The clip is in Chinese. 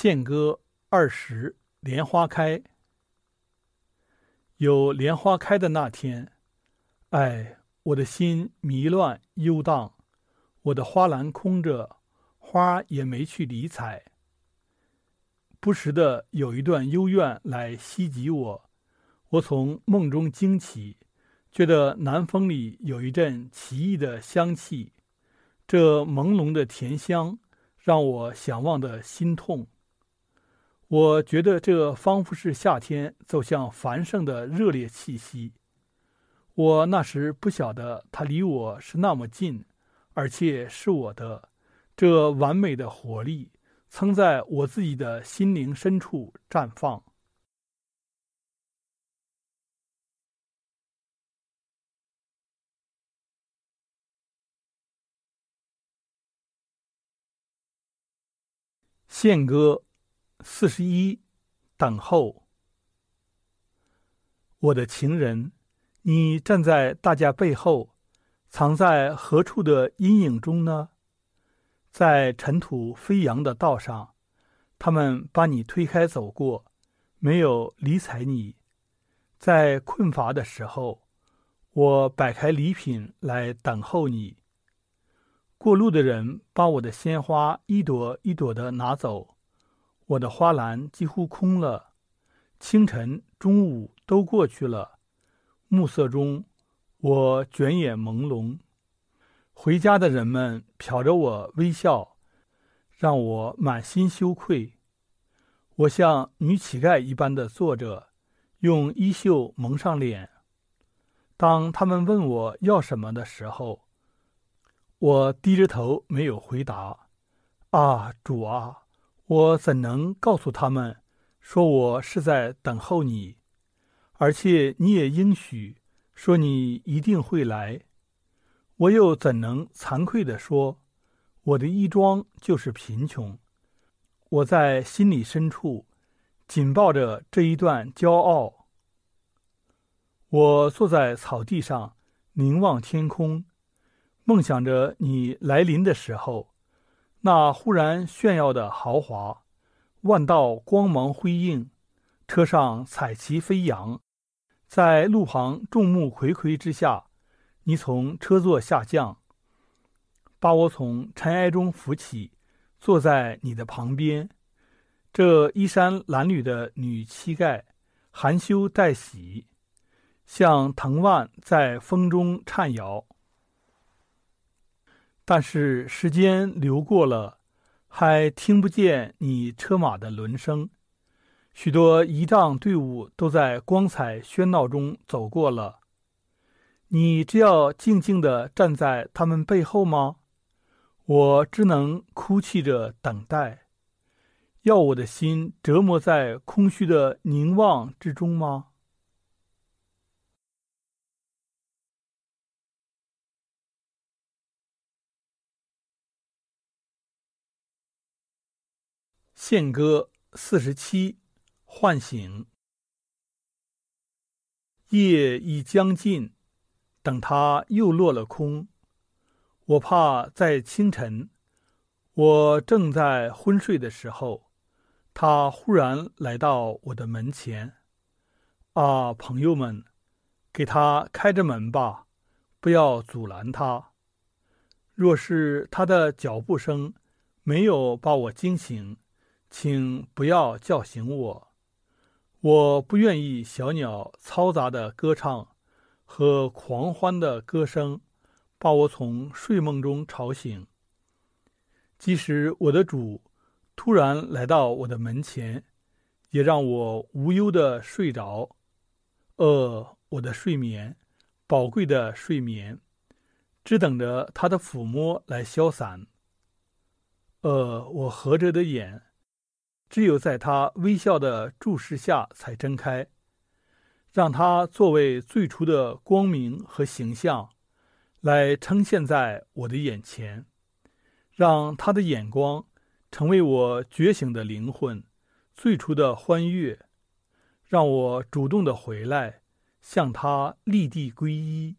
献歌二十，莲花开。有莲花开的那天，哎，我的心迷乱悠荡，我的花篮空着，花也没去理睬。不时的有一段幽怨来袭击我，我从梦中惊起，觉得南风里有一阵奇异的香气，这朦胧的甜香让我想忘的心痛。我觉得这仿佛是夏天走向繁盛的热烈气息。我那时不晓得它离我是那么近，而且是我的。这完美的活力曾在我自己的心灵深处绽放。献歌。四十一，等候。我的情人，你站在大家背后，藏在何处的阴影中呢？在尘土飞扬的道上，他们把你推开走过，没有理睬你。在困乏的时候，我摆开礼品来等候你。过路的人把我的鲜花一朵一朵的拿走。我的花篮几乎空了，清晨、中午都过去了。暮色中，我卷眼朦胧。回家的人们瞟着我微笑，让我满心羞愧。我像女乞丐一般的坐着，用衣袖蒙上脸。当他们问我要什么的时候，我低着头没有回答。啊，主啊！我怎能告诉他们，说我是在等候你，而且你也应许说你一定会来？我又怎能惭愧地说，我的衣装就是贫穷？我在心里深处紧抱着这一段骄傲。我坐在草地上，凝望天空，梦想着你来临的时候。那忽然炫耀的豪华，万道光芒辉映，车上彩旗飞扬，在路旁众目睽睽之下，你从车座下降，把我从尘埃中扶起，坐在你的旁边。这衣衫褴褛的女乞丐，含羞带喜，像藤蔓在风中颤摇。但是时间流过了，还听不见你车马的轮声。许多仪仗队伍都在光彩喧闹中走过了。你只要静静地站在他们背后吗？我只能哭泣着等待，要我的心折磨在空虚的凝望之中吗？献歌四十七，唤醒。夜已将近，等它又落了空。我怕在清晨，我正在昏睡的时候，他忽然来到我的门前。啊，朋友们，给他开着门吧，不要阻拦他。若是他的脚步声没有把我惊醒，请不要叫醒我，我不愿意小鸟嘈杂的歌唱和狂欢的歌声把我从睡梦中吵醒。即使我的主突然来到我的门前，也让我无忧的睡着。呃，我的睡眠，宝贵的睡眠，只等着他的抚摸来消散。呃，我合着的眼。只有在他微笑的注视下才睁开，让他作为最初的光明和形象，来呈现在我的眼前，让他的眼光成为我觉醒的灵魂最初的欢悦，让我主动的回来向他立地皈依。